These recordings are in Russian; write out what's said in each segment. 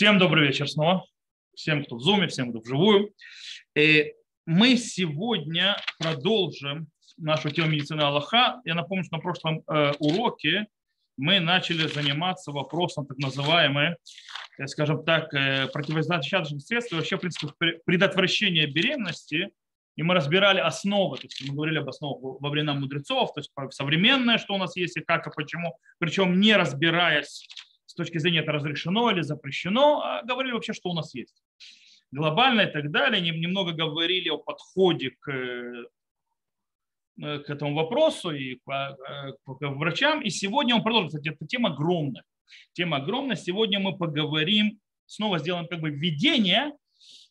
Всем добрый вечер снова. Всем, кто в Zoom, всем, кто вживую. И э, мы сегодня продолжим нашу тему медицины Аллаха. Я напомню, что на прошлом э, уроке мы начали заниматься вопросом так называемой, э, скажем так, э, противозачаточных средств и вообще, в принципе, предотвращения беременности. И мы разбирали основы, то есть мы говорили об основах во времена мудрецов, то есть современное, что у нас есть и как и почему, причем не разбираясь точки зрения это разрешено или запрещено, а говорили вообще, что у нас есть. Глобально и так далее. Немного говорили о подходе к, э, к этому вопросу и э, к врачам. И сегодня он продолжит. Кстати, эта тема огромная. Тема огромная. Сегодня мы поговорим, снова сделаем как бы введение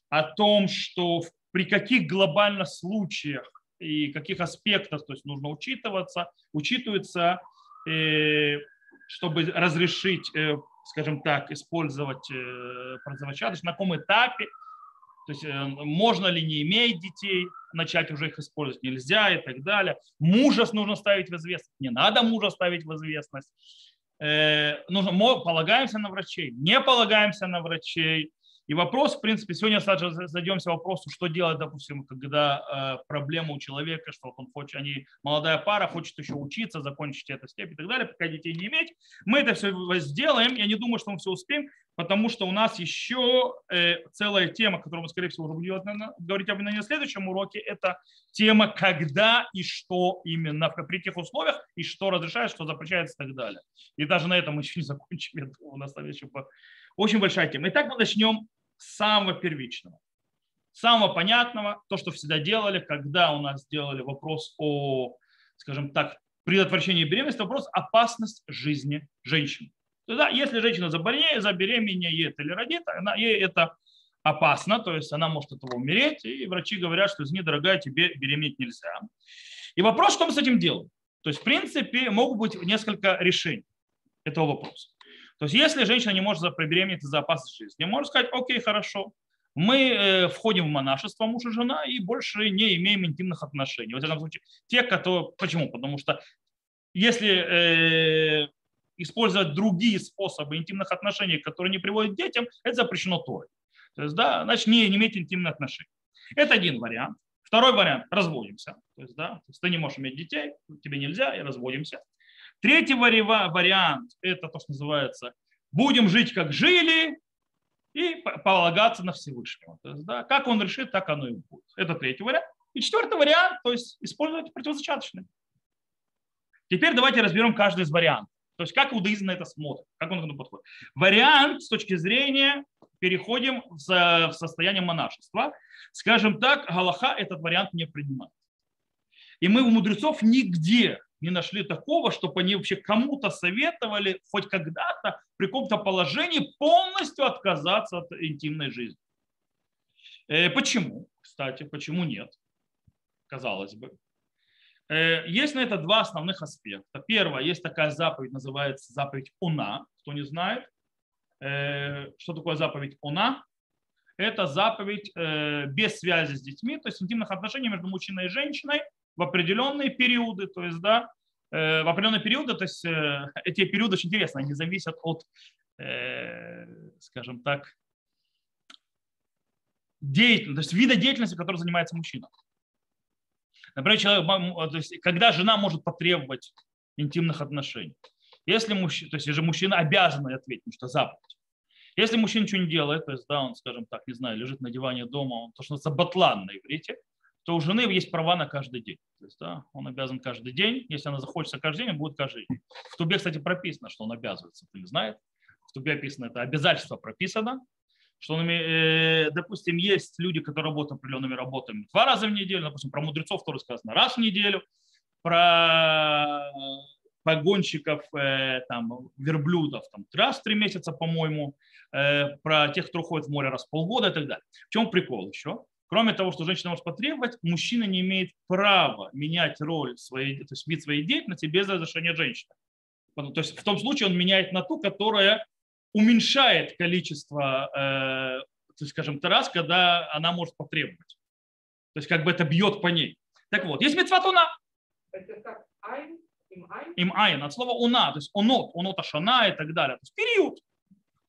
о том, что при каких глобальных случаях и каких аспектах то есть нужно учитываться, учитывается э, чтобы разрешить, э, скажем так, использовать э, противозачаточные, на каком этапе, то есть э, можно ли не иметь детей, начать уже их использовать нельзя и так далее. Мужа нужно ставить в известность, не надо мужа ставить в известность. Нужно, полагаемся на врачей, не полагаемся на врачей, и вопрос, в принципе, сегодня зайдемся к вопросу, что делать, допустим, когда э, проблема у человека, что он хочет, они, молодая пара хочет еще учиться, закончить эту степень и так далее, пока детей не иметь. Мы это все сделаем, я не думаю, что мы все успеем, потому что у нас еще э, целая тема, которую мы, скорее всего, уже будем говорить об на следующем уроке, это тема, когда и что именно, при каких условиях, и что разрешается, что запрещается и так далее. И даже на этом мы еще не закончим, думаю, у нас еще очень большая тема. Итак, мы начнем самого первичного, самого понятного, то, что всегда делали, когда у нас сделали вопрос о, скажем так, предотвращении беременности, вопрос опасность жизни женщины. Тогда, если женщина заболеет, забеременеет или родит, она, ей это опасно, то есть она может от этого умереть, и врачи говорят, что извини, дорогая, тебе беременеть нельзя. И вопрос, что мы с этим делаем? То есть, в принципе, могут быть несколько решений этого вопроса. То есть если женщина не может забеременеть из-за опасности жизни, может сказать, окей, хорошо, мы э, входим в монашество, муж и жена, и больше не имеем интимных отношений. В этом случае, те, которые... Почему? Потому что если э, использовать другие способы интимных отношений, которые не приводят к детям, это запрещено Торой. То есть, да, значит, не, не иметь интимных отношений. Это один вариант. Второй вариант – разводимся. То есть, да, то есть ты не можешь иметь детей, тебе нельзя, и разводимся. Третий вариант – это то, что называется «будем жить, как жили», и полагаться на Всевышнего. То есть, да, как он решит, так оно и будет. Это третий вариант. И четвертый вариант, то есть использовать противозачаточные. Теперь давайте разберем каждый из вариантов. То есть как иудаизм на это смотрит, как он к этому подходит. Вариант с точки зрения, переходим в состояние монашества. Скажем так, Галаха этот вариант не принимает. И мы у мудрецов нигде не нашли такого, чтобы они вообще кому-то советовали хоть когда-то при каком-то положении полностью отказаться от интимной жизни. Э, почему? Кстати, почему нет? Казалось бы. Э, есть на это два основных аспекта. Первое, есть такая заповедь, называется заповедь Уна. Кто не знает, э, что такое заповедь Уна? Это заповедь без связи с детьми, то есть интимных отношений между мужчиной и женщиной – в определенные периоды, то есть, да, э, в определенные периоды, то есть э, эти периоды очень интересны, они зависят от, э, скажем так, деятельности, то есть вида деятельности, которой занимается мужчина. Например, человек, то есть, когда жена может потребовать интимных отношений. Если мужчина, то есть же мужчина обязан ответить, потому что заповедь. Если мужчина ничего не делает, то есть, да, он, скажем так, не знаю, лежит на диване дома, он то, что называется батлан на иврите, то у жены есть права на каждый день. То есть, да, он обязан каждый день. Если она захочется каждый день, он будет каждый день. В Тубе, кстати, прописано, что он обязывается. Ты не знаешь? В Тубе описано это обязательство прописано, что, он, э, допустим, есть люди, которые работают определенными работами два раза в неделю, допустим, про мудрецов тоже сказано раз в неделю, про погонщиков, э, там, верблюдов там, раз в три месяца, по-моему, э, про тех, кто уходит в море раз в полгода и так далее. В чем прикол еще? Кроме того, что женщина может потребовать, мужчина не имеет права менять роль своей, то есть вид своей деятельности без разрешения женщины. То есть в том случае он меняет на ту, которая уменьшает количество, э, то есть, скажем, раз, когда она может потребовать. То есть как бы это бьет по ней. Так вот, есть мецватуна. Это как айн? Им айн? Им айн, от слова уна, то есть онот, онот ашана и так далее. То есть период.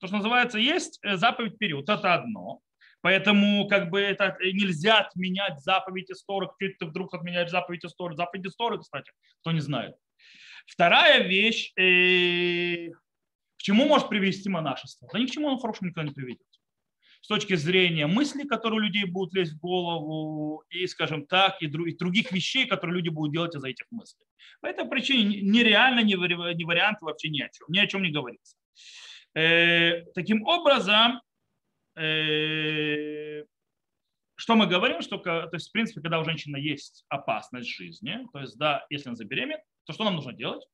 То, что называется, есть э, заповедь период, это одно. Поэтому как бы это нельзя отменять заповедь истории, чуть ты вдруг отменяешь заповедь истории. Заповедь истории, кстати, кто не знает. Вторая вещь, э, к чему может привести монашество? Да ни к чему он хорошему никогда не приведет. С точки зрения мыслей, которые у людей будут лезть в голову, и, скажем так, и других вещей, которые люди будут делать из-за этих мыслей. По этой причине нереально не вариант вообще ни о чем, ни о чем не говорится. Э, таким образом, э, что мы говорим, что, то есть, в принципе, когда у женщины есть опасность жизни, то есть, да, если она забеременеет, то что нам нужно делать?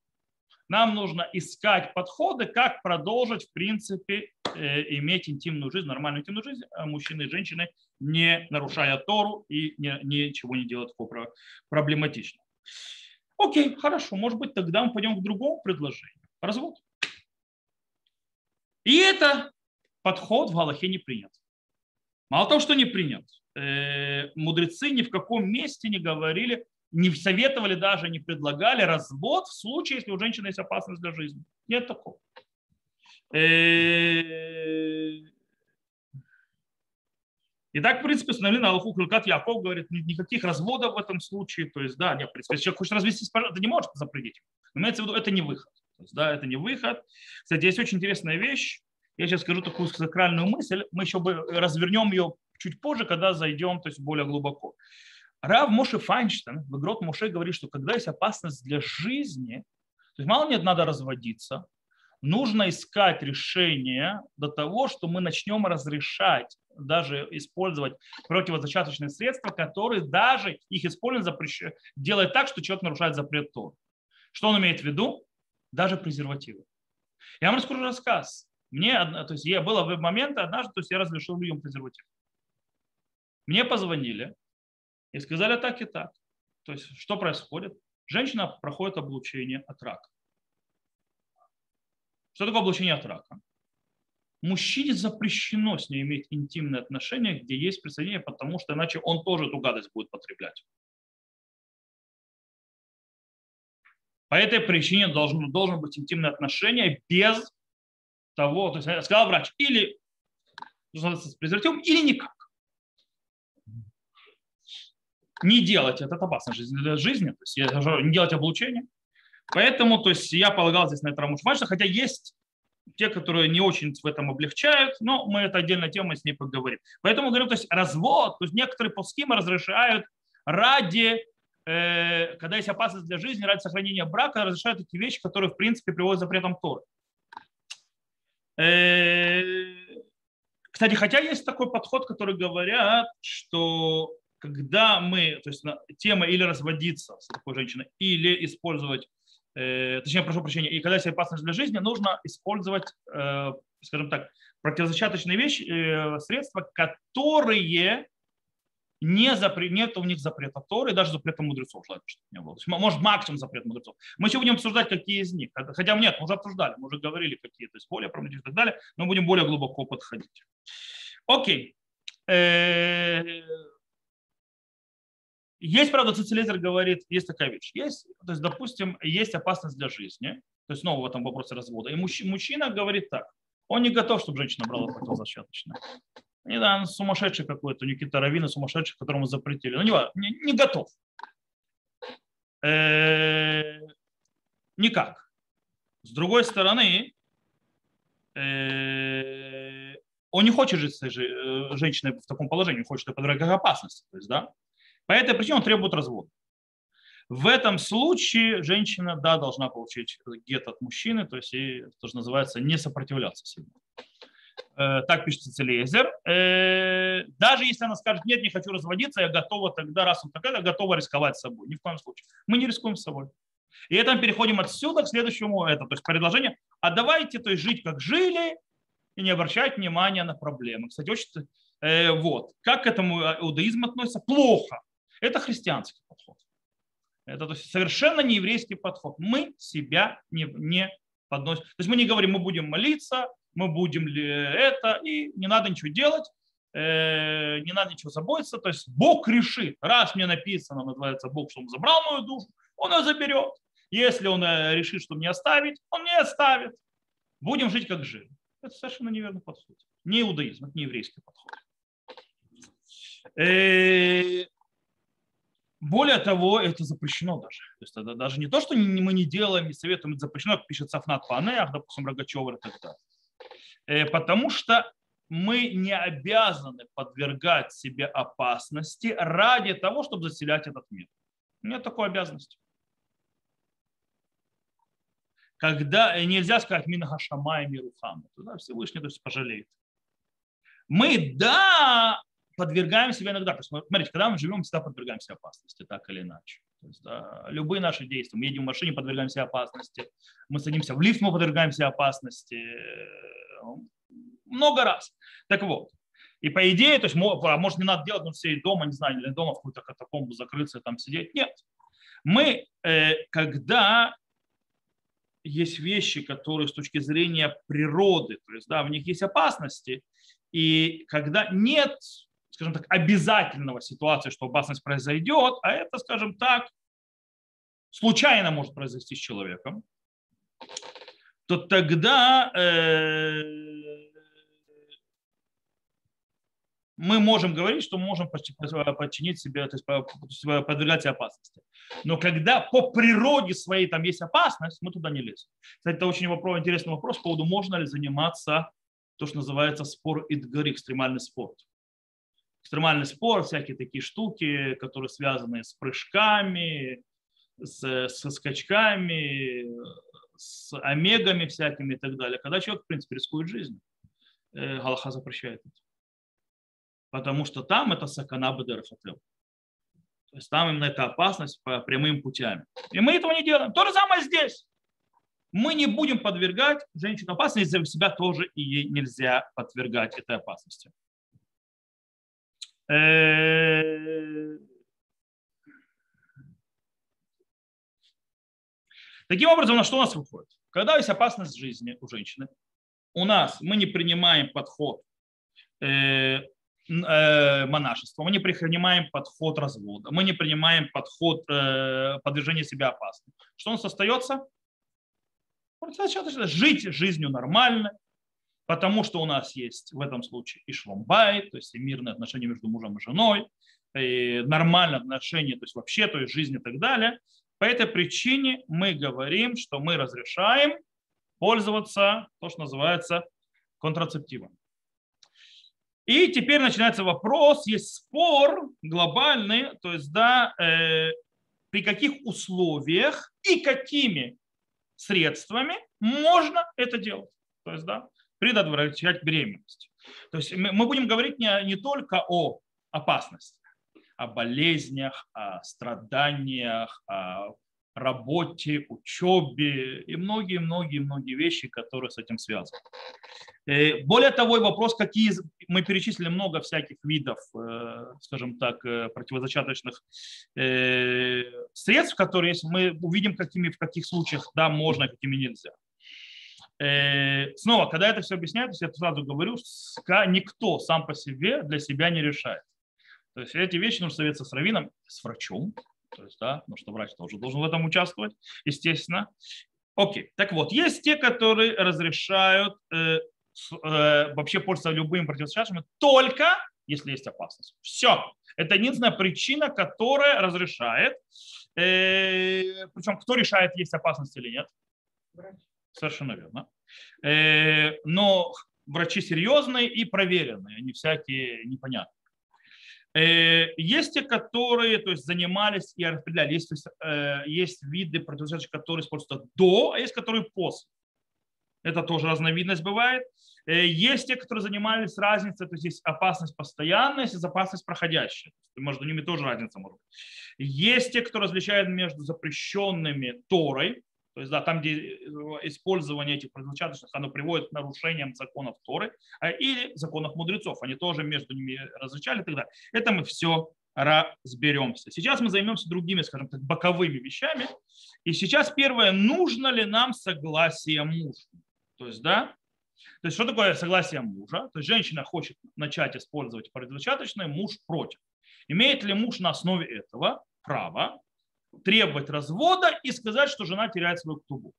Нам нужно искать подходы, как продолжить, в принципе, э, иметь интимную жизнь, нормальную интимную жизнь мужчины и женщины, не нарушая Тору и не, ничего не делать такого проблематичного. Окей, хорошо, может быть, тогда мы пойдем к другому предложению. Развод. И это подход в Галахе не принят. Мало того, что не принят, э, мудрецы ни в каком месте не говорили, не советовали даже, не предлагали развод в случае, если у женщины есть опасность для жизни. Нет такого. Э, и так, в принципе, установили на Аллаху Хулькат Яков говорит, никаких разводов в этом случае. То есть, да, нет, в принципе, если человек хочет развестись, ты не можешь запретить. Но имеется в виду, это не выход. То есть, да, это не выход. Кстати, есть очень интересная вещь. Я сейчас скажу такую сакральную мысль. Мы еще бы развернем ее чуть позже, когда зайдем то есть, более глубоко. Рав Моше Файнштейн, в Игрот Моше говорит, что когда есть опасность для жизни, то есть мало нет надо разводиться, нужно искать решение до того, что мы начнем разрешать даже использовать противозачаточные средства, которые даже их использование запрещ... делает так, что человек нарушает запрет Тор. Что он имеет в виду? Даже презервативы. Я вам расскажу рассказ. Мне, то есть я было в момент однажды, то есть я разрешил людям презерватив. Мне позвонили и сказали так и так. То есть что происходит? Женщина проходит облучение от рака. Что такое облучение от рака? Мужчине запрещено с ней иметь интимные отношения, где есть присоединение, потому что иначе он тоже эту гадость будет потреблять. По этой причине должно, должно быть интимное отношение без того, то есть сказал врач, или с презервативом, или никак. Не делать это, это опасно для жизни, то есть не делать облучение. Поэтому то есть, я полагал здесь на это Рамушмаша, хотя есть те, которые не очень в этом облегчают, но мы это отдельная тема, с ней поговорим. Поэтому говорю, то есть развод, то есть некоторые пускимы разрешают ради, э, когда есть опасность для жизни, ради сохранения брака, разрешают эти вещи, которые в принципе приводят запретом Торы. Э, кстати, хотя есть такой подход, который говорят, что когда мы, то есть тема или разводиться с такой женщиной, или использовать э, точнее, прошу прощения, и когда есть опасность для жизни, нужно использовать, э, скажем так, противозачаточные вещи, средства, которые не запрет, нет у них запрета Торы, даже запрета мудрецов желательно, чтобы не было. Может, максимум запрет мудрецов. Мы еще будем обсуждать, какие из них. Хотя нет, мы уже обсуждали, мы уже говорили, какие, то есть более промежуточные и так далее, но будем более глубоко подходить. Окей. Э, есть, правда, Цицилезер говорит, есть такая вещь. Есть, то есть, допустим, есть опасность для жизни, то есть снова в этом вопросе развода. И мужчина говорит так, он не готов, чтобы женщина брала противозачаточное. Не да, сумасшедший какой-то, Никита Равина сумасшедший, которому запретили. Ну, не, не, не готов. Э, никак. С другой стороны, э, он не хочет жить с этой э, женщиной в таком положении, он хочет ее подвергать опасности. То есть, да? По этой причине он требует развода. В этом случае женщина, да, должна получить гет от мужчины, то есть ей тоже называется не сопротивляться себе. Э, так пишет Цицелезер. Э, даже если она скажет, нет, не хочу разводиться, я готова тогда, раз он такая, я готова рисковать собой. Ни в коем случае. Мы не рискуем с собой. И это мы переходим отсюда к следующему, это, то есть предложение, а давайте то есть, жить как жили и не обращать внимания на проблемы. Кстати, очень, э, вот, как к этому иудаизм относится? Плохо. Это христианский подход. Это то есть, совершенно не еврейский подход. Мы себя не, не подносим. То есть мы не говорим, мы будем молиться, мы будем ли это, и не надо ничего делать, э, не надо ничего заботиться. То есть Бог решит, раз мне написано, называется Бог, что он забрал мою душу, он ее заберет. Если он э, решит, что мне оставить, он не оставит. Будем жить как жили. Это совершенно неверный подход. Не иудаизм, это не еврейский подход. Э, более того, это запрещено даже. То есть это даже не то, что мы не делаем, не советуем, это запрещено, как пишет Сафнат Панеах, допустим, Рогачева и так далее. Э, потому что мы не обязаны подвергать себе опасности ради того, чтобы заселять этот мир. Нет такой обязанности. Когда нельзя сказать Минаха Шамай Мирухам, тогда Всевышний то есть, пожалеет. Мы, да, подвергаем себя иногда. То есть, смотрите, когда мы живем, всегда подвергаем себя опасности, так или иначе. То есть, да, любые наши действия. Мы едем в машине, подвергаем себя опасности. Мы садимся в лифт, мы подвергаем себя опасности. Много раз. Так вот. И по идее, то есть, а может, не надо делать, но все дома, не знаю, или дома в какую-то катакомбу закрыться, там сидеть. Нет. Мы, э, когда есть вещи, которые с точки зрения природы, то есть, да, в них есть опасности, и когда нет скажем так, обязательного ситуации, что опасность произойдет, а это, скажем так, случайно может произойти с человеком, то тогда э, мы можем говорить, что можем подчинить себе, то есть подвергать опасности. Но когда по природе своей там есть опасность, мы туда не лезем. Кстати, это очень вопрос, интересный вопрос по поводу, можно ли заниматься то, что называется спор Идгар, экстремальный спорт экстремальный спорт, всякие такие штуки, которые связаны с прыжками, с, со скачками, с омегами всякими и так далее. Когда человек, в принципе, рискует жизнью, э, Галаха запрещает это. Потому что там это сакана бедерхател. То есть там именно эта опасность по прямым путями. И мы этого не делаем. То же самое здесь. Мы не будем подвергать женщину опасности, за себя тоже и ей нельзя подвергать этой опасности. Таким образом, на что у нас выходит? Когда есть опасность жизни у женщины, у нас мы не принимаем подход э, э, монашества, мы не принимаем подход развода, мы не принимаем подход э, подвержения себя опасным. Что у нас остается? Жить жизнью нормально, потому что у нас есть в этом случае и шломбай, то есть и мирные отношения между мужем и женой, и нормальные отношения, то есть вообще, то есть жизнь и так далее. По этой причине мы говорим, что мы разрешаем пользоваться то, что называется контрацептивом. И теперь начинается вопрос, есть спор глобальный, то есть да, э, при каких условиях и какими средствами можно это делать. То есть, да, предотвращать беременность. То есть мы будем говорить не, не только о опасности, о болезнях, о страданиях, о работе, учебе и многие-многие-многие вещи, которые с этим связаны. Э, более того, вопрос, какие мы перечислили много всяких видов, э, скажем так, э, противозачаточных средств, которые есть, мы увидим, какими, в каких случаях да, можно, какими нельзя. Снова, когда это все объясняется, я сразу говорю, никто сам по себе для себя не решает. То есть эти вещи нужно советоваться с раввином, с врачом, то есть, да, потому что врач тоже должен в этом участвовать, естественно. Окей, так вот, есть те, которые разрешают э, э, вообще пользоваться любым противостоящим только если есть опасность. Все. Это единственная причина, которая разрешает. Э, причем кто решает, есть опасность или нет? Врач. Совершенно верно. Э, но врачи серьезные и проверенные, они всякие непонятные. Э, есть те, которые то есть, занимались и распределяли. Есть, есть, э, есть виды противозачаточных, которые используются до, а есть которые после. Это тоже разновидность бывает. Есть те, которые занимались разницей, то есть есть опасность постоянная, есть опасность проходящая. Между ними тоже разница может быть. Есть те, кто различает между запрещенными Торой, то есть, да, там, где э, использование этих предначаточных, оно приводит к нарушениям законов Торы а, или законов мудрецов. Они тоже между ними различали далее. Это мы все разберемся. Сейчас мы займемся другими, скажем так, боковыми вещами. И сейчас первое, нужно ли нам согласие мужа? То есть, да, то есть, что такое согласие мужа? То есть, женщина хочет начать использовать предначаточное, муж против. Имеет ли муж на основе этого право требовать развода и сказать, что жена теряет свою ктубу.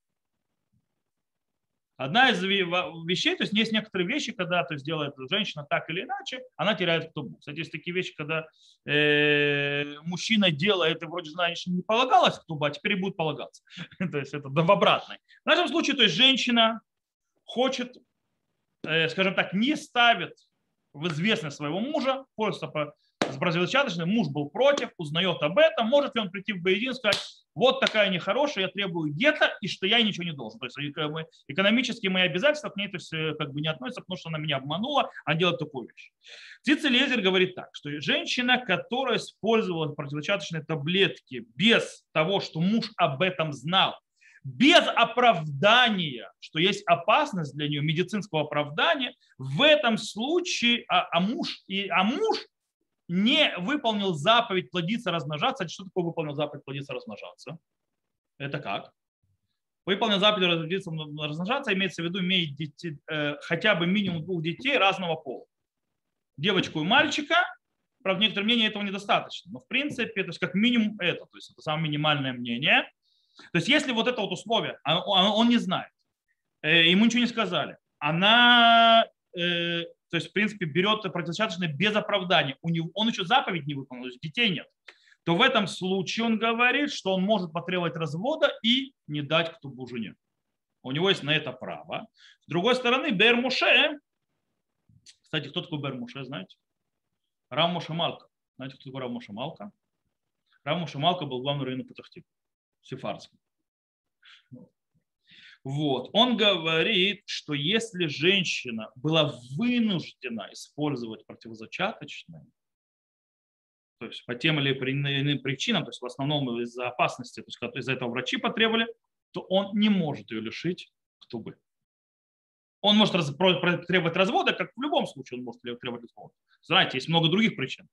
Одна из вещей, то есть есть некоторые вещи, когда то есть делает женщина так или иначе, она теряет ктубу. Кстати, есть такие вещи, когда э, мужчина делает, и вроде знаешь, не полагалось ктуба, а теперь будет полагаться. то есть это в обратной. В нашем случае, то есть женщина хочет, э, скажем так, не ставит в известность своего мужа, пользуется с бразилчаточным, муж был против, узнает об этом, может ли он прийти в Бейдин и сказать, вот такая нехорошая, я требую где-то, и что я ничего не должен. То есть экономические мои обязательства к ней то есть, э, как бы не относятся, потому что она меня обманула, а делает такую вещь. Цицелезер говорит так, что женщина, которая использовала противозачаточные таблетки без того, что муж об этом знал, без оправдания, что есть опасность для нее, медицинского оправдания, в этом случае, а, а, муж, и, а муж не выполнил заповедь плодиться, размножаться. Что такое выполнил заповедь плодиться, размножаться? Это как? Выполнил заповедь плодиться, размножаться, имеется в виду, имеет детей, э, хотя бы минимум двух детей разного пола. Девочку и мальчика, правда, некоторые мнения этого недостаточно, но в принципе, то есть как минимум это, то есть это самое минимальное мнение. То есть если вот это вот условие, а он, он не знает, э, ему ничего не сказали, она э, то есть, в принципе, берет противозачаточное без оправдания. У него, он еще заповедь не выполнил, то есть детей нет. То в этом случае он говорит, что он может потребовать развода и не дать к тубу жене. У него есть на это право. С другой стороны, Бермуше, кстати, кто такой Бермуше, знаете? Рамуша Малка. Знаете, кто такой Рамуша Малка? Рамуша Малка был главным раввином Патахтип, сефарским. Вот. Он говорит, что если женщина была вынуждена использовать противозачаточные, то есть по тем или иным причинам, то есть в основном из-за опасности, то есть из-за этого врачи потребовали, то он не может ее лишить ктубы. Он может требовать развода, как в любом случае он может требовать развода. Знаете, есть много других причин.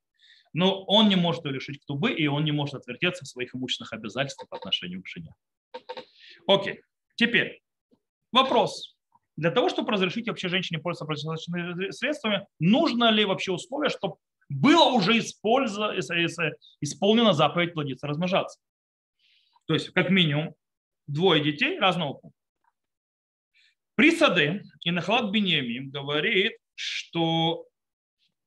Но он не может ее лишить ктубы, и он не может отвертеться в своих имущественных обязательствах по отношению к жене. Окей. Теперь, Вопрос. Для того, чтобы разрешить вообще женщине пользоваться противозачаточными средствами, нужно ли вообще условие, чтобы было уже исполнено заповедь плодиться, размножаться? То есть, как минимум, двое детей разного пола. При Саде и Бенемим говорит, что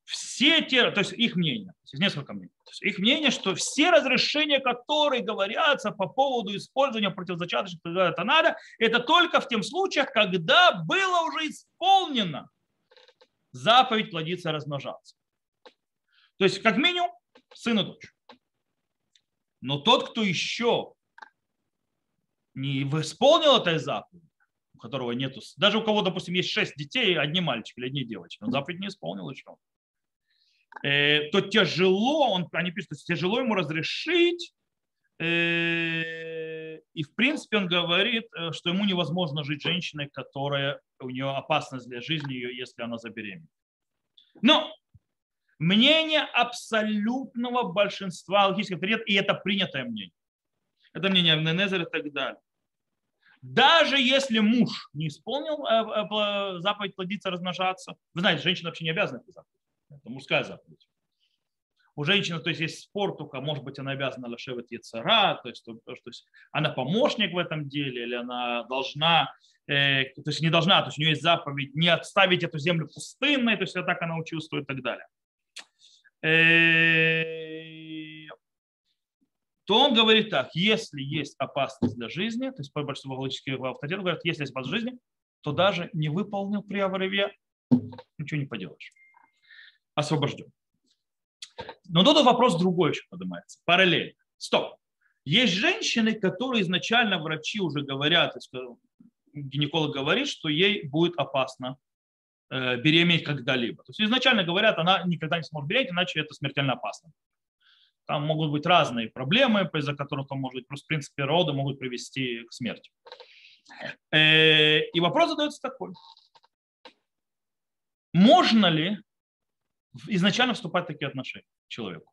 все те, то есть их мнение, есть несколько мнений, то есть их мнение, что все разрешения, которые говорятся по поводу использования противозачаточных это надо, это только в тем случаях, когда было уже исполнено заповедь плодиться и размножаться. То есть, как минимум, сын и дочь. Но тот, кто еще не исполнил этой заповедь, у которого нету, даже у кого, допустим, есть шесть детей, одни мальчики или одни девочки, он заповедь не исполнил еще. Э, то тяжело, он, они пишут, что тяжело ему разрешить, э, и в принципе он говорит, э, что ему невозможно жить женщиной, которая у нее опасность для жизни если она забеременеет. Но мнение абсолютного большинства логических авторитетов, и это принятое мнение. Это мнение Авненезера и так далее. Даже если муж не исполнил заповедь плодиться, размножаться, вы знаете, женщина вообще не обязана это заповедь. Это мужская заповедь. У женщины, то есть есть спор, только, может быть, она обязана лошевать яцера, то есть, то, то есть она помощник в этом деле, или она должна, э, то есть не должна, то есть у нее есть заповедь не отставить эту землю пустынной, то есть так она чувствует и так далее. Э, то он говорит так, если есть опасность для жизни, то есть по большинству логических авторитетов говорят, если есть опасность жизни, то даже не выполнил приговоры ничего не поделаешь освобожден. Но тут вопрос другой еще поднимается, параллельно. Стоп. Есть женщины, которые изначально врачи уже говорят, гинеколог говорит, что ей будет опасно э, беременеть когда-либо. То есть изначально говорят, она никогда не сможет беременеть, иначе это смертельно опасно. Там могут быть разные проблемы, из-за которых там, может быть, просто в принципе роды могут привести к смерти. Э, и вопрос задается такой. Можно ли изначально вступать в такие отношения человеку.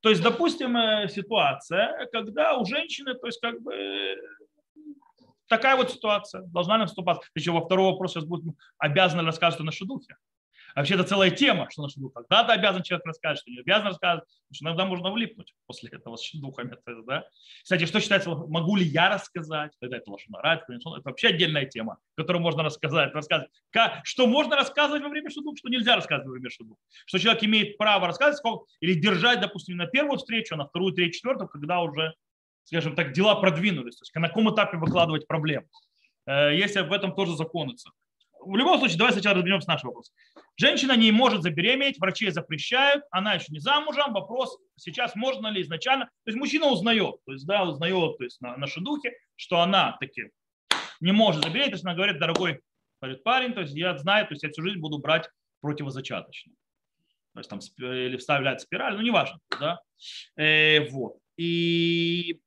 То есть, допустим, э, ситуация, когда у женщины, то есть, как бы такая вот ситуация, должна ли вступать. Еще во второй вопрос сейчас будет, обязаны рассказывать о нашей духе. Вообще это целая тема, что шедух когда-то обязан человек рассказать, что не обязан рассказывать, потому что иногда можно влипнуть после этого с шедухами. Да? Кстати, что считается, могу ли я рассказать, тогда это лошонара, это вообще отдельная тема, которую можно рассказать, рассказывать. Как, что можно рассказывать во время шедух, что нельзя рассказывать во время шедух. Что человек имеет право рассказывать сколько, или держать, допустим, на первую встречу, а на вторую, третью, четвертую, когда уже, скажем так, дела продвинулись, то есть на каком этапе выкладывать проблему. Э, если в этом тоже законы в любом случае, давай сначала разберемся с нашим вопросом. Женщина не может забеременеть, врачи запрещают, она еще не замужем. Вопрос сейчас можно ли изначально. То есть мужчина узнает, то есть, да, узнает то есть, на, на шедухе, что она таки не может забеременеть. То есть она говорит, дорогой говорит, парень, то есть я знаю, то есть я всю жизнь буду брать противозачаточно. То есть там или вставлять спираль, ну неважно. Да? Э, вот. И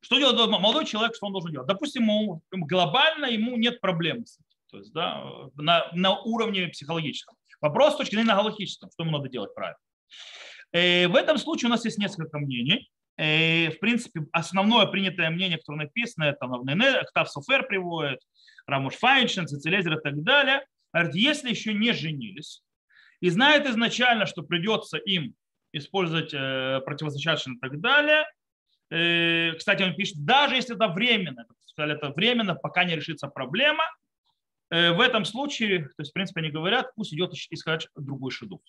что делает молодой человек, что он должен делать? Допустим, ему, глобально ему нет проблем с. То есть да, на, на уровне психологическом. Вопрос с точки зрения галактического, что ему надо делать правильно. Э, в этом случае у нас есть несколько мнений. Э, в принципе, основное принятое мнение, которое написано, это Ктав Софер приводит, Рамуш Файншин, Цицелезер и так далее. Говорит, если еще не женились и знает изначально, что придется им использовать э, противозачаточные и так далее, э, кстати, он пишет, даже если это временно, это временно, пока не решится проблема, в этом случае, то есть, в принципе, они говорят, пусть идет искать другой шедух.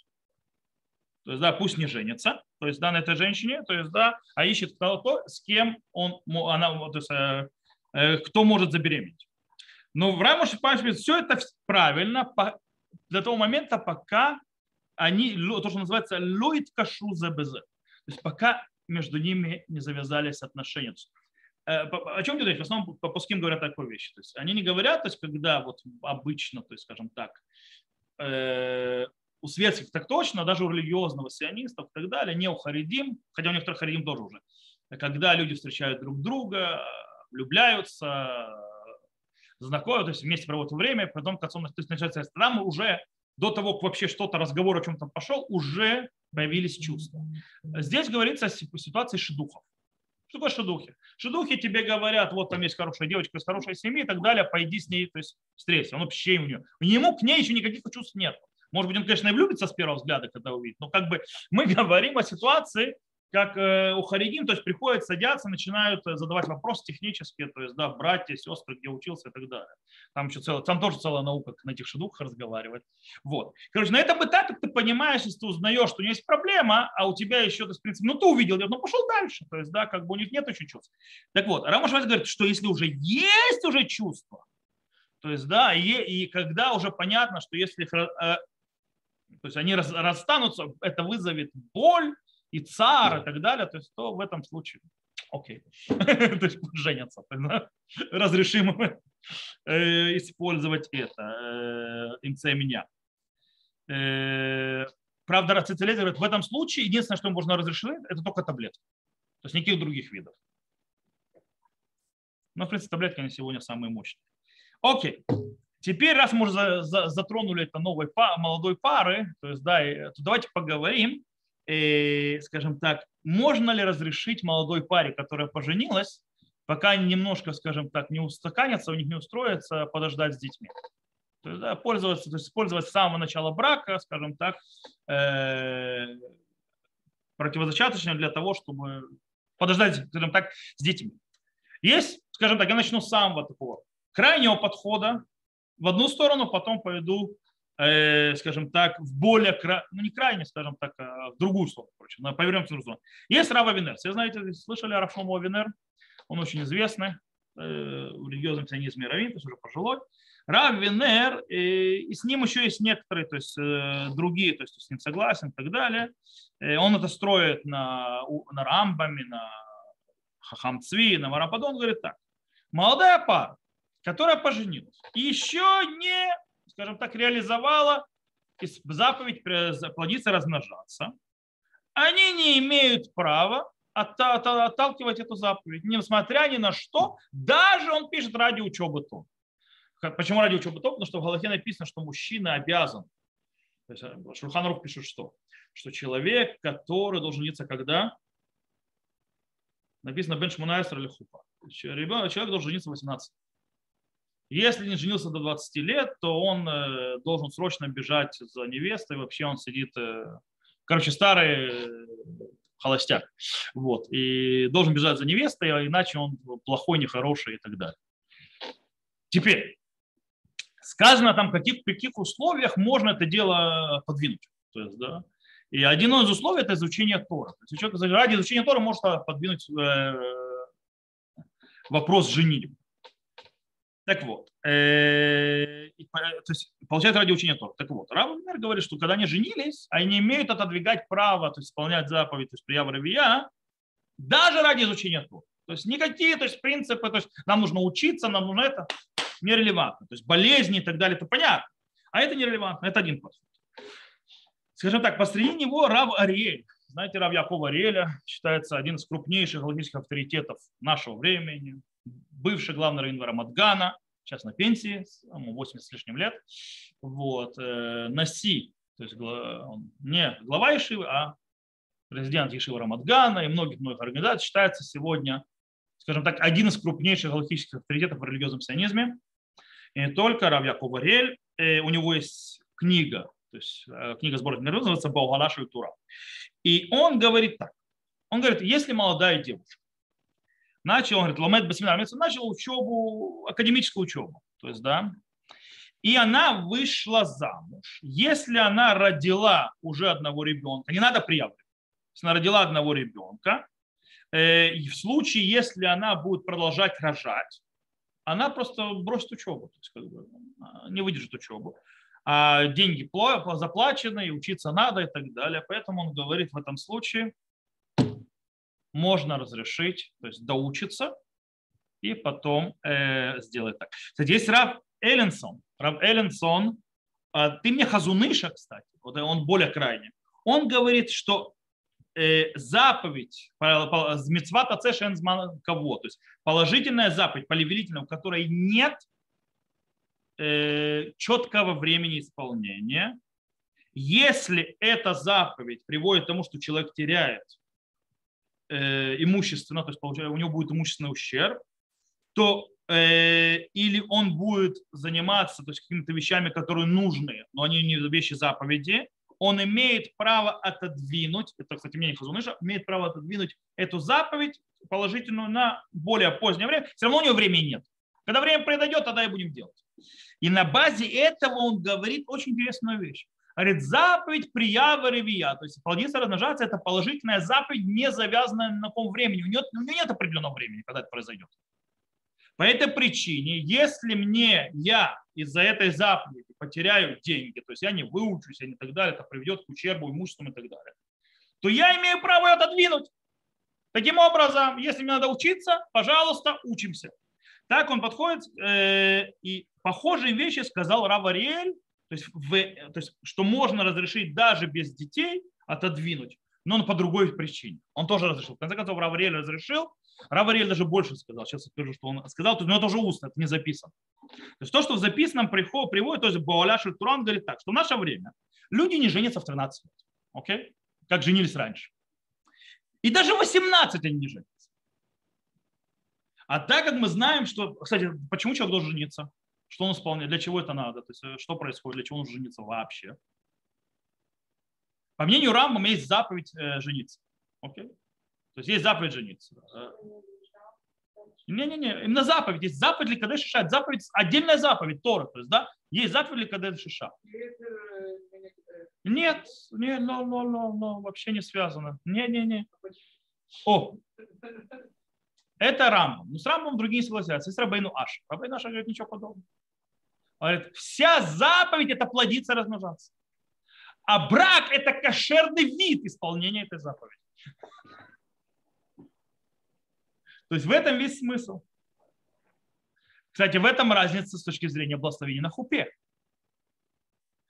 То есть, да, пусть не женится, то есть, да, на этой женщине, то есть, да, а ищет то, с кем он, она, то есть, э, э, кто может забеременеть. Но в Рамуше все это правильно до того момента, пока они, то, что называется, лоит кашу за То есть, пока между ними не завязались отношения. Э, о чем идет речь? В основном по пуским говорят такую вещь. То есть они не говорят, то есть когда вот обычно, то есть скажем так, э, у светских так точно, даже у религиозного сионистов и так далее, не у харидим, хотя у некоторых харидим тоже уже, когда люди встречают друг друга, влюбляются, знакомы, то есть вместе проводят время, потом к отцу то есть начинается там уже до того, как вообще что-то, разговор о чем-то пошел, уже появились чувства. Здесь говорится о ситуации шедухов. Что такое шедухи? Шедухи тебе говорят, вот там есть хорошая девочка из хорошей семьи и так далее, пойди с ней, то есть встреться. Он вообще у нее. У него к ней еще никаких чувств нет. Может быть, он, конечно, и влюбится с первого взгляда, когда увидит, но как бы мы говорим о ситуации, как э, у Харидим, то есть приходят, садятся, начинают э, задавать вопросы технические, то есть, да, братья, сестры, где учился и так далее. Там еще целая, там тоже целая наука, как на этих шедухах разговаривать. Вот. Короче, на этом этапе ты понимаешь, если ты узнаешь, что у него есть проблема, а у тебя еще, то есть, в принципе, ну ты увидел, ну пошел дальше, то есть, да, как бы у них нет еще чувств. Так вот, Рамаш говорит, что если уже есть уже чувство, то есть, да, и, и когда уже понятно, что если э, то есть они расстанутся, это вызовет боль, и цар и так далее, то есть то в этом случае окей, то есть женятся, разрешим э, использовать это, э, МЦ меня. Э, правда, рацицилезер говорит, в этом случае единственное, что можно разрешить, это только таблетки. То есть никаких других видов. Но, в принципе, таблетки они сегодня самые мощные. Окей. Теперь, раз мы уже затронули это новой молодой пары, то есть, да, то давайте поговорим э, скажем так, можно ли разрешить молодой паре, которая поженилась, пока они немножко, скажем так, не устаканятся, у них не устроится, подождать с детьми. То есть, да, пользоваться, то есть использовать с самого начала брака, скажем так, э, противозачаточно для того, чтобы подождать, скажем так, с детьми. Есть, скажем так, я начну с самого такого крайнего подхода в одну сторону, потом пойду скажем так, в более, ну не крайне, скажем так, а в другую сторону, короче, повернемся в другую сторону. Есть Рава Венер. Все знаете, слышали о Рафшому Венер? Он очень известный э, в религиозном сионизме Равин, то есть уже пожилой. Рав Венер, э, и с ним еще есть некоторые, то есть э, другие, то есть с ним согласен и так далее. Э, он это строит на, на Рамбаме, на Хахамцви, на Марападон. Он говорит так. Молодая пара, которая поженилась, еще не скажем так, реализовала заповедь плодиться, размножаться, они не имеют права отталкивать эту заповедь, несмотря ни на что, даже он пишет ради учебы то. Почему ради учебы то? Потому что в Галахе написано, что мужчина обязан. То есть э, Шурханрух пишет что? Что человек, который должен жениться когда? Написано Бен Шмунайсер или Хупа. Человек должен жениться в 18. Если не женился до 20 лет, то он э, должен срочно бежать за невестой. Вообще он сидит, э, короче, старый э, холостяк. Вот. И должен бежать за невестой, а иначе он плохой, нехороший и так далее. Теперь, сказано там, каких, при каких условиях можно это дело подвинуть. То есть, да, и один из условий – это изучение Тора. То есть человек ради изучения Тора может подвинуть вопрос женитьбы. Так вот, э, то есть, получается ради учения Тора. Так вот, Рав например, говорит, что когда они женились, они имеют отодвигать право, то есть исполнять заповедь, то есть приява Равия, даже ради изучения Тора. То есть никакие то есть, принципы, то есть нам нужно учиться, нам нужно это, нерелевантно. То есть болезни и так далее, это понятно. А это нерелевантно, это один подход. Скажем так, посреди него Рав Ариэль. Знаете, Рав Яков Ариэля считается один из крупнейших галактических авторитетов нашего времени, бывший главный раввин Рамадгана, сейчас на пенсии, ему 80 с лишним лет. Вот. Э, Наси, то есть он не глава Ишивы, а президент Ишивы Рамадгана и многих-многих организаций считается сегодня, скажем так, один из крупнейших галактических авторитетов в религиозном сионизме. И не только Рав Яков Арель, э, у него есть книга, то есть э, книга сборника называется Баугалаша и Тура. И он говорит так. Он говорит, если молодая девушка начал, он говорит, ломет басминар, начал учебу, академическую учебу. То есть, да, и она вышла замуж. Если она родила уже одного ребенка, не надо приявлять, если она родила одного ребенка, э, в случае, если она будет продолжать рожать, она просто бросит учебу, то есть, как бы, не выдержит учебу. А деньги заплачены, и учиться надо и так далее. Поэтому он говорит в этом случае, можно разрешить, то есть доучиться и потом э, сделать так. Кстати, есть Рав Эллинсон. Рав Эллинсон, э, ты мне Хазуныша, кстати, вот он более крайний. Он говорит, что э, заповедь, мецват кого, то есть положительная заповедь, повелительная, у которой нет э, четкого времени исполнения, если эта заповедь приводит к тому, что человек теряет э, имущественно, то есть получается, у него будет имущественный ущерб, то э, или он будет заниматься то есть, какими-то вещами, которые нужны, но они не вещи заповеди, он имеет право отодвинуть, это, кстати, мнение Хазуныша, имеет право отодвинуть эту заповедь положительную на более позднее время. Все равно у него времени нет. Когда время произойдет, тогда и будем делать. И на базе этого он говорит очень интересную вещь. Говорит, заповедь приява ревия, то есть плодиться размножаться, это положительная заповедь, не завязанная на каком времени. У нее, у нее нет определенного времени, когда это произойдет. По этой причине, если мне, я из-за этой заповеди потеряю деньги, то есть я не выучусь и так далее, это приведет к ущербу имуществу и так далее, то я имею право отодвинуть. Таким образом, если мне надо учиться, пожалуйста, учимся. Так он подходит, э, и похожие вещи сказал Рав Ариэль то есть, в, то есть, что можно разрешить даже без детей отодвинуть, но по другой причине. Он тоже разрешил. В конце концов, Равариэль разрешил. Равариэль даже больше сказал. Сейчас я скажу, что он сказал, но это уже устно, это не записано. То есть то, что в записанном приход, приводит, то есть Бауля Туран говорит так, что в наше время люди не женятся в 13 лет. Окей? Как женились раньше. И даже в 18 они не женятся. А так как мы знаем, что, кстати, почему человек должен жениться? Что он исполняет, для чего это надо, то есть э, что происходит, для чего он женится вообще. По мнению Рамбам есть заповедь э, жениться. Окей? То есть есть заповедь жениться. Не-не-не, именно заповедь. Есть заповедь ли Кадеш Шиша. Заповедь, отдельная заповедь Тора. То есть, да, есть заповедь ли Кадеш Шиша. Нет, не, но, но, но, но, вообще не связано. Не-не-не. О, это Рамбам. Но с Рамбом другие согласятся. Есть Рабейну Аш. Рабейну Аш говорит ничего подобного. Говорит, вся заповедь – это плодиться, размножаться. А брак – это кошерный вид исполнения этой заповеди. То есть в этом весь смысл. Кстати, в этом разница с точки зрения благословения на хупе.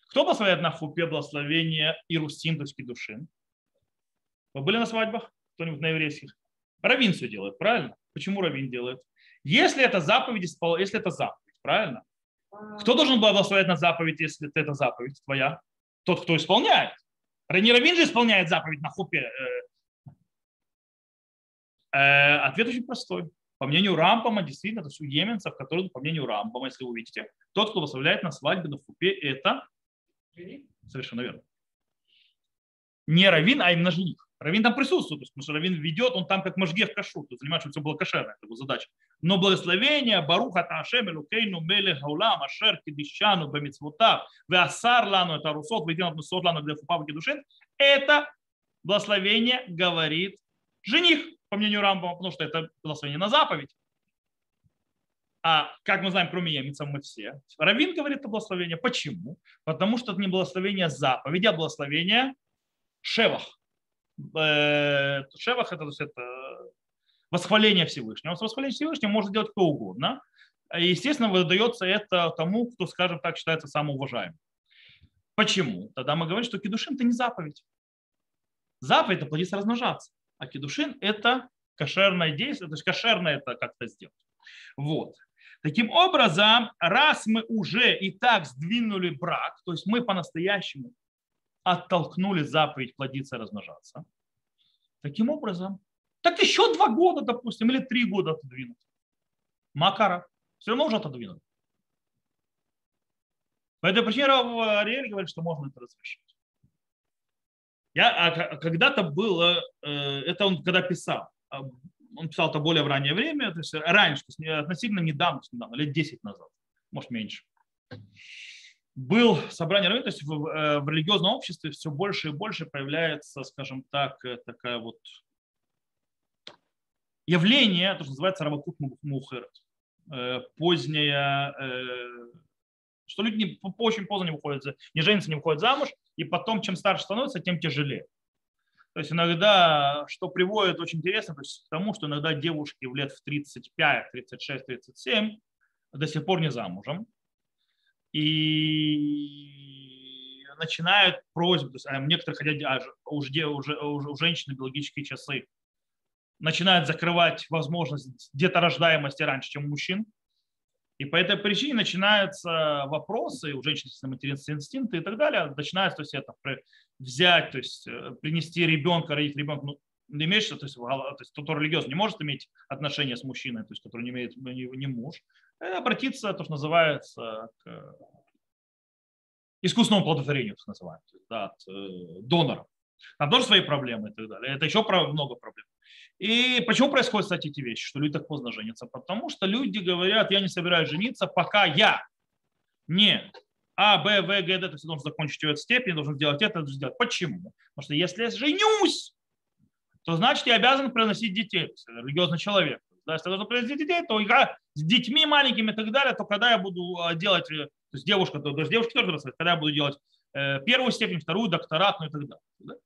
Кто благословляет на хупе благословение Ирусин, точки души? Вы были на свадьбах? Кто-нибудь на еврейских? Равин все делает, правильно? Почему Равин делает? Если это заповедь, если это заповедь, правильно? Кто должен благословить на заповедь, если это заповедь твоя? Тот, кто исполняет. Не Равин же исполняет заповедь на хупе. Э, э, ответ очень простой. По мнению Рамбама, действительно, то есть у еменцев, которые, по мнению Рамбама, если вы увидите, тот, кто выставляет на свадьбе на фупе, это совершенно верно. Не равин, а именно жених. Равин там присутствует, потому что Равин ведет, он там как можге в кашу, то занимается, чтобы все было кошерно, это его задача. Но благословение Баруха Ташем Элукейну Меле Хаулам Ашер Кидишану Бамицвотав Веасар Лану это Русот Вейдин Атмусот Лану для Фупав Кедушин это благословение говорит жених, по мнению Рамбама, потому что это благословение на заповедь. А как мы знаем, кроме емцев, мы все. Равин говорит это благословение. Почему? Потому что это не благословение заповеди, а благословение шевах. Э, шевах это, это восхваление Всевышнего. С восхвалением Всевышнего может делать кто угодно. И, естественно, выдается это тому, кто, скажем так, считается самым уважаемым. Почему? Тогда мы говорим, что кедушин это не заповедь. Заповедь – это плодиться размножаться. А кедушин – это кошерное действие, то есть кошерное это как-то сделать. Вот. Таким образом, раз мы уже и так сдвинули брак, то есть мы по-настоящему оттолкнули заповедь плодиться размножаться, таким образом, так еще два года, допустим, или три года отодвинуть. Макара. Все равно уже отодвинуть. По этой причине Ариэль говорит, что можно это разрешить. Я а, когда-то было, э, это он когда писал, а, он писал это более в раннее время, то есть раньше, то есть относительно недавно, недавно, лет 10 назад, может меньше. Был собрание раввинов, то есть в, э, в религиозном обществе все больше и больше появляется, скажем так, э, такая вот явление, то, что называется равакут мухерет, поздняя что люди очень поздно не выходят, не женятся, не выходят замуж, и потом, чем старше становится, тем тяжелее. То есть иногда, что приводит очень интересно, то есть к тому, что иногда девушки в лет в 35, 36, 37 до сих пор не замужем. И начинают просьбы, то есть а некоторые хотят, а, уже, уже, уже, у женщины биологические часы. Начинают закрывать возможность деторождаемости раньше, чем у мужчин. И по этой причине начинаются вопросы, у женщин материнские инстинкты и так далее, начинается то есть, это взять, то есть э, принести ребенка, родить ребенка, ну, имеешь, то есть, то есть тот, кто религиозно не может иметь отношения с мужчиной, то есть который не имеет не, не муж, обратиться, то, что называется, к искусственному плодотворению, так называемому, да, от э, донора. Там тоже свои проблемы и так далее. Это еще много проблем. И почему происходят, кстати, эти вещи, что люди так поздно женятся? Потому что люди говорят, я не собираюсь жениться, пока я не А, Б, В, Г, Д, есть я должен закончить эту степень, должен сделать это, должен сделать. Почему? Потому что если я женюсь, то значит я обязан приносить детей, религиозный человек. Да, если я должен приносить детей, то игра с детьми маленькими и так далее, то когда я буду а, делать, э, то есть девушка, то есть девушка тоже растет, когда я буду делать э, первую степень, вторую, докторат, ну и так далее.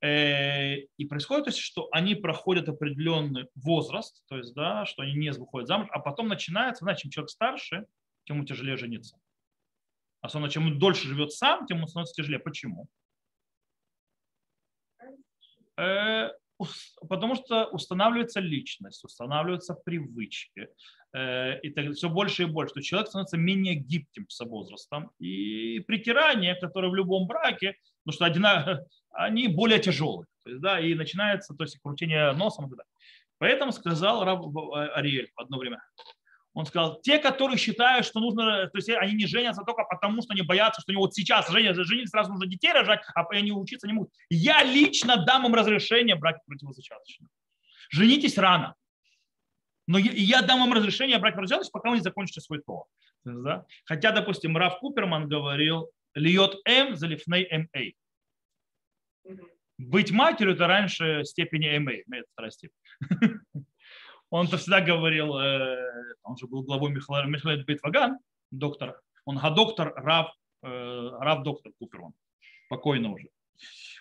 Э, и происходит, то есть, что они проходят определенный возраст, то есть, да, что они не выходят замуж, а потом начинается, значит, чем человек старше, тем ему тяжелее жениться. Особенно, чем он дольше живет сам, тем ему становится тяжелее. Почему? Э, потому что устанавливается личность, устанавливаются привычки. Э, и так, все больше и больше. То человек становится менее гибким с возрастом. И притирание, которое в любом браке, потому что одинаково, они более тяжелые. То есть, да, и начинается то есть, крутение носом. И так далее. Поэтому сказал раб Ариэль в одно время. Он сказал, те, которые считают, что нужно, то есть они не женятся только потому, что они боятся, что они вот сейчас женятся, женились, сразу нужно детей рожать, а они учиться не могут. Я лично дам им разрешение брать противозачаточные. Женитесь рано. Но я, дам им разрешение брать противозачаточные, пока вы не закончите свой то. Да? Хотя, допустим, Раф Куперман говорил, льет М за лифней МА. Быть матерью – это раньше степени МА, это вторая степень. Он-то всегда говорил, э, он же был главой Михаил Бейтваган, доктор, он доктор, Рав, э, Рав доктор Куперман, покойно уже.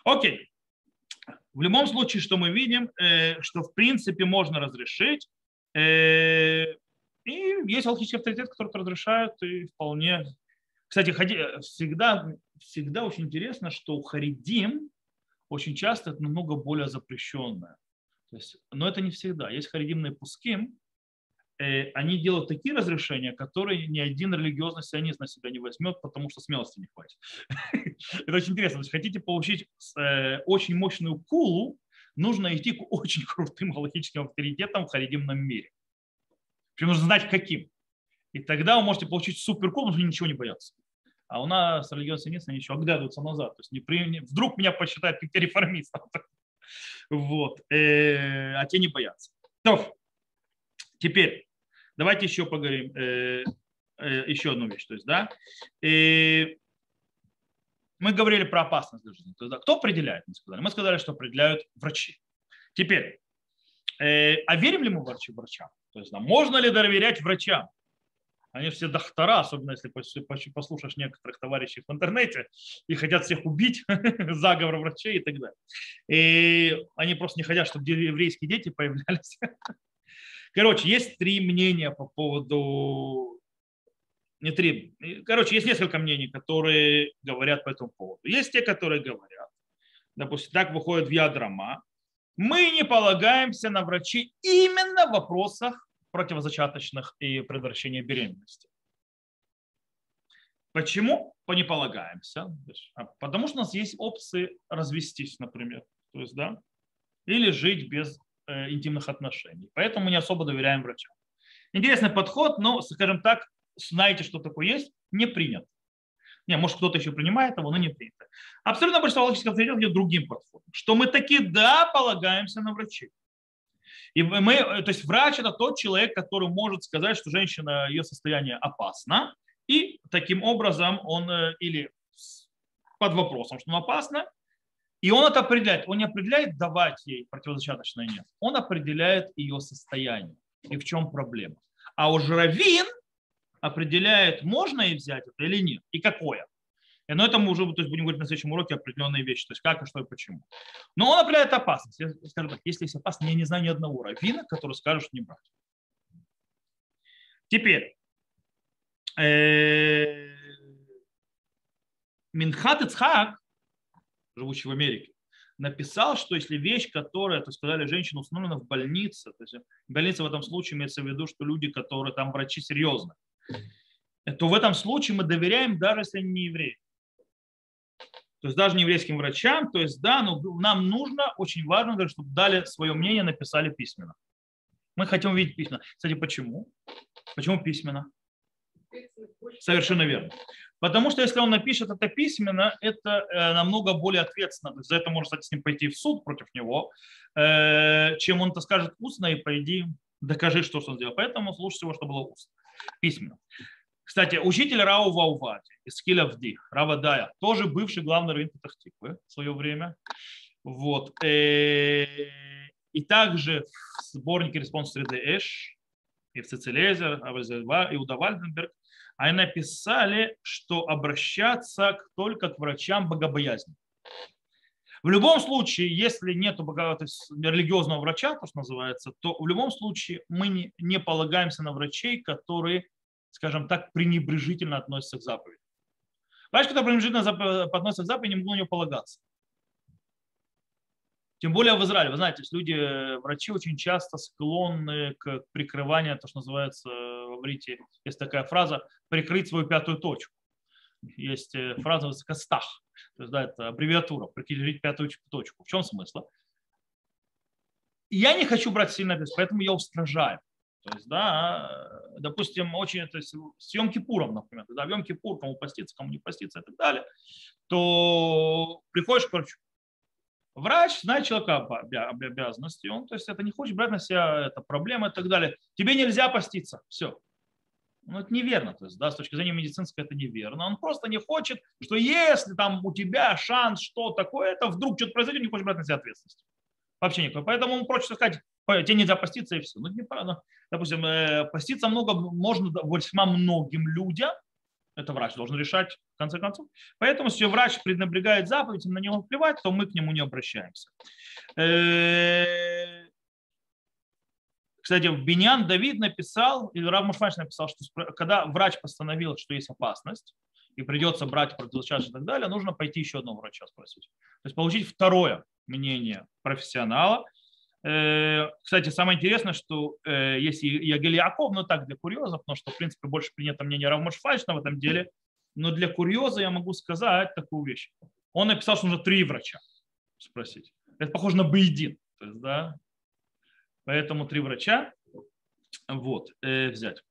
Окей. В любом случае, что мы видим, э, что в принципе можно разрешить, и есть алхимический авторитет, который это разрешает, и вполне кстати, всегда, всегда очень интересно, что у харидим очень часто это намного более запрещенное. То есть, но это не всегда. Есть харидимные пуски, э, они делают такие разрешения, которые ни один религиозный сионист на себя не возьмет, потому что смелости не хватит. Это очень интересно. Если хотите получить э, очень мощную кулу, нужно идти к очень крутым галактическим авторитетам в харидимном мире. Причем нужно знать, каким. И тогда вы можете получить суперкул, потому что ничего не боятся. А у нас религиозные сионисты ничего оглядываются назад. То есть не при... вдруг меня посчитают реформистом. Вот. Э, а те не боятся. То, теперь давайте еще поговорим. Э, э, еще одну вещь. То есть, да, мы говорили про опасность для жизни. Есть, да, кто определяет? Мы сказали. мы сказали, что определяют врачи. Теперь, а верим ли мы врачи врачам? То есть, да, можно ли доверять врачам? Они все доктора, особенно если послушаешь некоторых товарищей в интернете, и хотят всех убить, заговор врачей и так далее. И они просто не хотят, чтобы еврейские дети появлялись. Короче, есть три мнения по поводу... Не три. Короче, есть несколько мнений, которые говорят по этому поводу. Есть те, которые говорят, допустим, так выходит в Ядрома, мы не полагаемся на врачей именно в вопросах противозачаточных и предотвращения беременности. Почему? По не полагаемся. А потому что у нас есть опции развестись, например. То есть, да, или жить без э, интимных отношений. Поэтому мы не особо доверяем врачам. Интересный подход, но, скажем так, знаете, что такое есть, не принят. Не, может, кто-то еще принимает его, но не принято. Абсолютно большинство логических авторитетов идет другим подходом. Что мы таки, да, полагаемся на врачей. И мы, то есть врач это тот человек, который может сказать, что женщина, ее состояние опасно, и таким образом он э, или под вопросом, что он опасно, и он это определяет. Он не определяет, давать ей противозачаточное нет. Он определяет ее состояние и в чем проблема. А уж раввин определяет, можно ей взять это или нет, и какое. Но это мы уже то есть, будем говорить на следующем уроке определенные вещи, то есть как, и что и почему. Но он определяет опасность. Я скажу так, если есть опасность, я не знаю ни одного раввина, который скажет, что не брать. Теперь, э, Минхат Ицхак, живущий в Америке, написал, что если вещь, которая, то сказали, женщина установлена в больнице, то есть больница в этом случае имеется в виду, что люди, которые там врачи серьезно, то в этом случае мы доверяем, даже если они не евреи то есть даже не еврейским врачам, то есть да, но нам нужно, очень важно, чтобы дали свое мнение, написали письменно. Мы хотим увидеть письменно. Кстати, почему? Почему письменно? Совершенно верно. Потому что если он напишет это письменно, это э, намного более ответственно. То есть за это можно, кстати, с ним пойти в суд против него, э, чем он это скажет устно и пойди докажи, что, что он сделал. Поэтому лучше всего, чтобы было устно, письменно. Кстати, учитель Рау Ваувати из Килявди, Рава Дая, тоже бывший главный раввин Петахтиквы в свое время. Вот. Э, и также в сборнике «Респонс 3D Эш» и в Цицелезер, Иуда Вальденберг, они написали, что обращаться только к врачам богобоязни. В любом случае, если нет религиозного врача, то, что называется, то в любом случае мы не полагаемся на врачей, которые скажем так, пренебрежительно относится к заповеди. Врач, который пренебрежительно относится к заповеди, не могу на него полагаться. Тем более в Израиле, вы знаете, люди, э, врачи очень часто склонны к прикрыванию, то, что называется в иврите, есть такая фраза, прикрыть свою пятую точку. Есть э, фраза «кастах», то есть да, это аббревиатура, прикрыть пятую точку. В чем смысл? Я не хочу брать сильно без, поэтому я устражаю. То есть, да, допустим, очень, то есть с Йом Кипуром, например, когда в Йом Кипур, кому поститься, кому не поститься и так далее, то приходишь к врачу. Врач знает человека об обязанности, он, то есть это не хочет брать на себя это проблемы и так далее. Тебе нельзя поститься, все. Ну, это неверно, то есть, да, с точки зрения медицинской это неверно. Он просто не хочет, что если там у тебя шанс, что такое, это вдруг что-то произойдет, не хочет брать на себя ответственность. Вообще никакой. Поэтому он проще сказать, тебе нельзя поститься и все. Ну, не правда. Допустим, э, поститься много можно весьма многим людям, это врач должен решать в конце концов. Поэтому, если врач пренебрегает заповедь, на него плевать, то мы к нему не обращаемся. Э, кстати, Беньян Давид написал, или Рав Мушвач написал, что когда врач постановил, что есть опасность, и придется брать противозачаточные и так далее, нужно пойти еще одного врача спросить. То есть получить второе мнение профессионала, кстати, самое интересное, что э, есть и Ягель Яков, но так для курьеза, потому что, в принципе, больше принято мнение Равмашфальшна в этом деле, но для курьеза я могу сказать такую вещь. Он написал, что нужно три врача спросить. Это похоже на Бейдин. То есть, да? Поэтому три врача. вот, э, взять.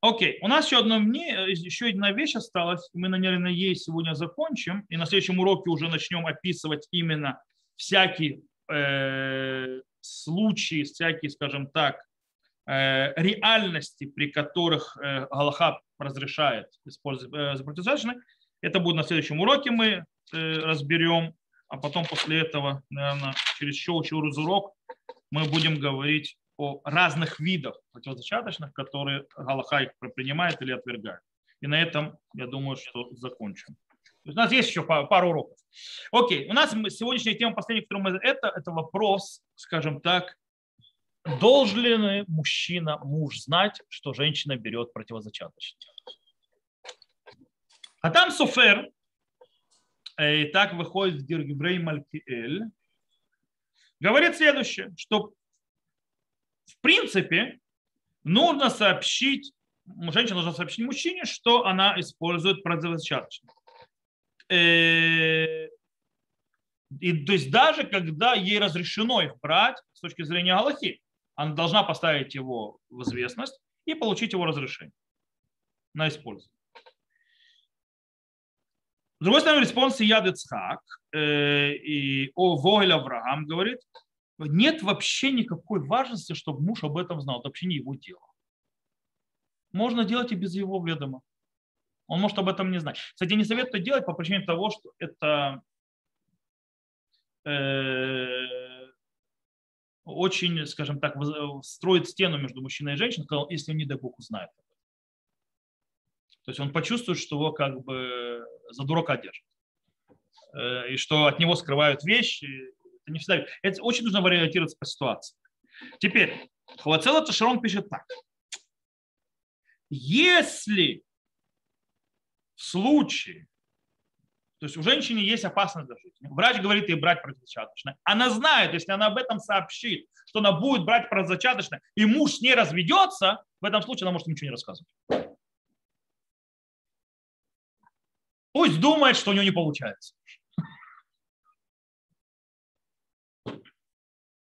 Окей, у нас еще, э, еще одна вещь осталась. Мы, наверное, ей сегодня закончим. И на следующем уроке уже начнем описывать именно всякие э, случаи, всякие, скажем так, э, реальности, при которых э, Галаха разрешает использовать э. Это будет на следующем уроке мы э, разберем. А потом после этого, наверное, через еще, через урок мы будем говорить о разных видах противозачаточных, которые Галаха их принимает или отвергает. И на этом, я думаю, что закончим. У нас есть еще пару уроков. Окей, у нас сегодняшняя тема, последняя, которую мы... Это, это вопрос, скажем так, должен ли мужчина, муж знать, что женщина берет противозачаточное? А там Софер, и так выходит в Диргибрей Малькиэль, говорит следующее, что в принципе, нужно сообщить, женщина должна сообщить мужчине, что она использует противозачаточное. Э, и, то есть даже когда ей разрешено их брать с точки зрения алахи, она должна поставить его в известность и получить его разрешение на использование. С другой стороны, респонса Яд Ицхак э, и о Вогель Авраам говорит, нет вообще никакой важности, чтобы муж об этом знал. Это вообще не его дело. Можно делать и без его ведома. Он может об этом не знать. Кстати, не советую делать по причине того, что это э, очень, скажем так, строит стену между мужчиной и женщиной, если он, не дай бог, узнает. То есть он почувствует, что его как бы за дурака держат. Э, и что от него скрывают вещи, это не всегда. Это очень нужно вариатироваться по ситуации. Теперь, Хвацела Ташарон пишет так. Если случае, то есть у женщины есть опасность для жизни, врач говорит ей брать противозачаточное, она знает, если она об этом сообщит, что она будет брать противозачаточное, и муж с ней разведется, в этом случае она может ничего не рассказывать. Пусть думает, что у нее не получается.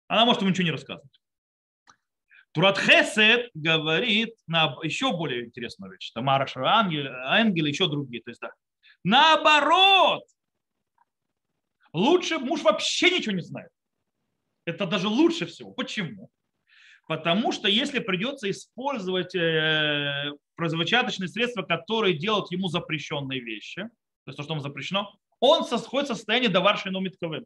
она может ему ничего не рассказывать. Турат Хесед говорит на еще более интересную вещь. Тамара Ангел, ангелы, еще другие. То есть, да. Наоборот, лучше муж вообще ничего не знает. Это даже лучше всего. Почему? Потому что если придется использовать э, противозачаточные средства, которые делают ему запрещенные вещи, то есть то, что ему запрещено, он сходит в состоянии даварши номитковым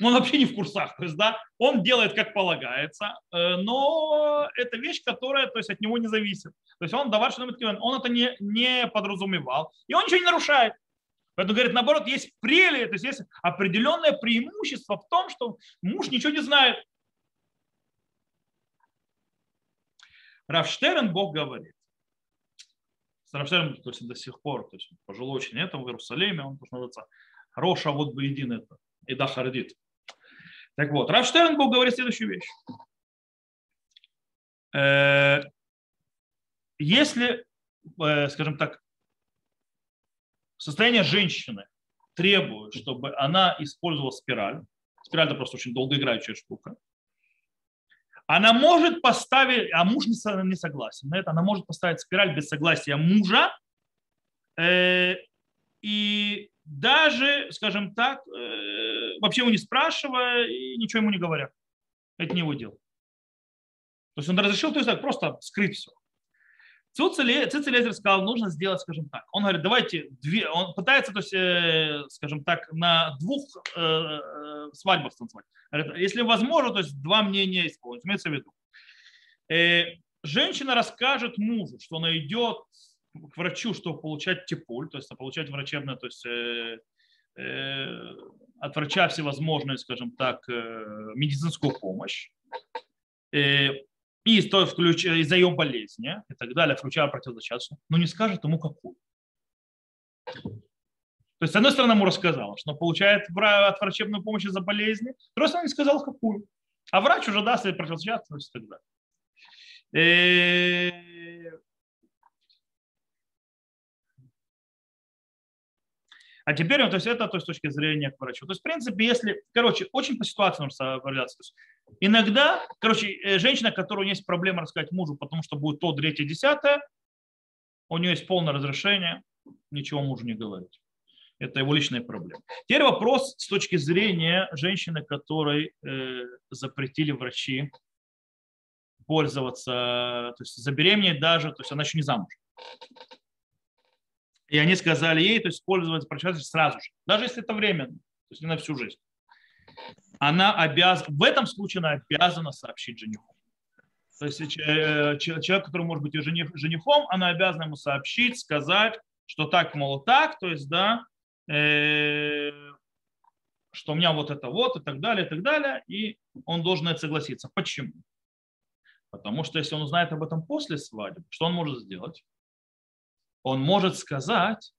он вообще не в курсах, то есть, да, он делает как полагается, э, но это вещь, которая, то есть, от него не зависит. То есть он давар он это не, не подразумевал, и он ничего не нарушает. Поэтому говорит, наоборот, есть прелесть, то есть есть определенное преимущество в том, что муж ничего не знает. Равштерн Бог говорит. Равштерн, то есть до сих пор, то есть пожилой очень это в Иерусалиме, он тоже называется Роша вот бы един это, и да хардит. Так вот, Рафштернбург говорит следующую вещь. Э, если, э, скажем так, состояние женщины требует, чтобы она использовала спираль, спираль это просто очень долгоиграющая штука, она может поставить, а муж не согласен на это, она может поставить спираль без согласия мужа, э, и даже, скажем так, э, вообще его не спрашивая и ничего ему не говоря. Это не его дело. То есть он разрешил то есть, так, просто скрыть все. Цицелезер сказал, нужно сделать, скажем так. Он говорит, давайте две, он пытается, то есть, э, скажем так, на двух э, свадьбах танцевать. Говорит, если возможно, то есть два мнения исполнить. Имеется в виду. Женщина расскажет мужу, что она идет к врачу, чтобы получать типуль, то есть получать врачебное, то есть э, э, от врача всевозможную, скажем так, э, медицинскую помощь. Э, и из-за ее болезни и так далее, включая противозачаточную, но не скажет ему какую. То есть, с одной стороны, ему рассказала, что получает от врачебную помощь из-за болезни, с другой стороны, не сказал какую. А врач уже даст ей противозачаточную и так далее. А теперь, то есть это то есть, с точки зрения к врачу. То есть, в принципе, если, короче, очень по ситуации нужно справляться. То есть, иногда, короче, э, женщина, которая есть проблема рассказать мужу, потому что будет то, третье, десятое, у нее есть полное разрешение, ничего мужу не говорить. Это его личная проблема. Теперь вопрос с точки зрения женщины, которой э, запретили врачи пользоваться, то есть забеременеть даже, то есть она еще не замуж. И они сказали ей, то есть пользоваться прочитать сразу же, даже если это временно, то есть не на всю жизнь. Она обязана, в этом случае она обязана сообщить жениху. То есть э, человек, который может быть жених, женихом, она обязана ему сообщить, сказать, что так, мол, так, то есть, да, э, что у меня вот это вот и так далее, и так далее, и он должен это согласиться. Почему? Потому что если он узнает об этом после свадьбы, что он может сделать? Он может сказать,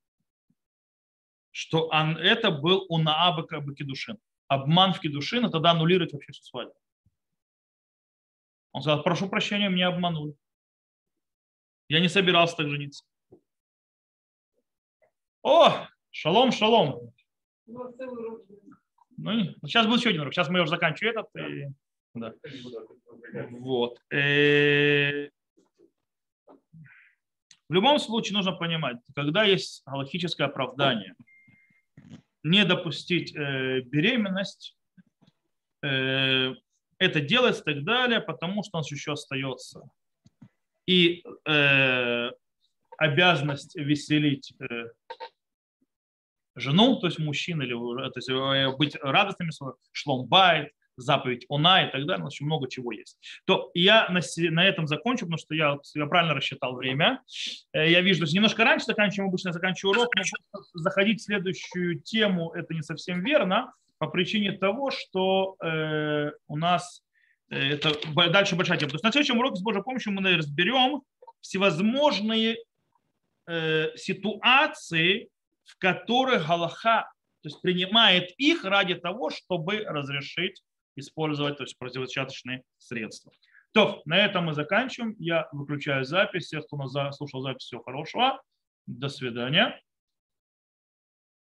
что он, это был унаабы как бы кедушин. Обман в кедушин, тогда аннулировать вообще всю свадьбу. Он сказал, прошу прощения, меня обманули. Я не собирался так жениться. О, шалом, шалом. Ну, сейчас будет еще один урок. Сейчас мы уже заканчиваем этот. И... Да. Вот. В любом случае нужно понимать, когда есть галактическое оправдание, не допустить э, беременность, э, это делается и так далее, потому что нас еще остается и э, обязанность веселить э, жену, то есть мужчин, или то есть, э, быть радостными, шломбайт, заповедь она и так далее, очень много чего есть. То я на, на этом закончу, потому что я, я правильно рассчитал время. Э, я вижу, что немножко раньше заканчиваем, обычно заканчиваю урок, но заходить в следующую тему это не совсем верно, по причине того, что э, у нас э, это дальше большая тема. То есть на следующем уроке с Божьей помощью мы разберем всевозможные э, ситуации, в которых Галаха то есть принимает их ради того, чтобы разрешить использовать то есть противозачаточные средства. То, на этом мы заканчиваем. Я выключаю запись. Всех, кто нас слушал запись, всего хорошего. До свидания.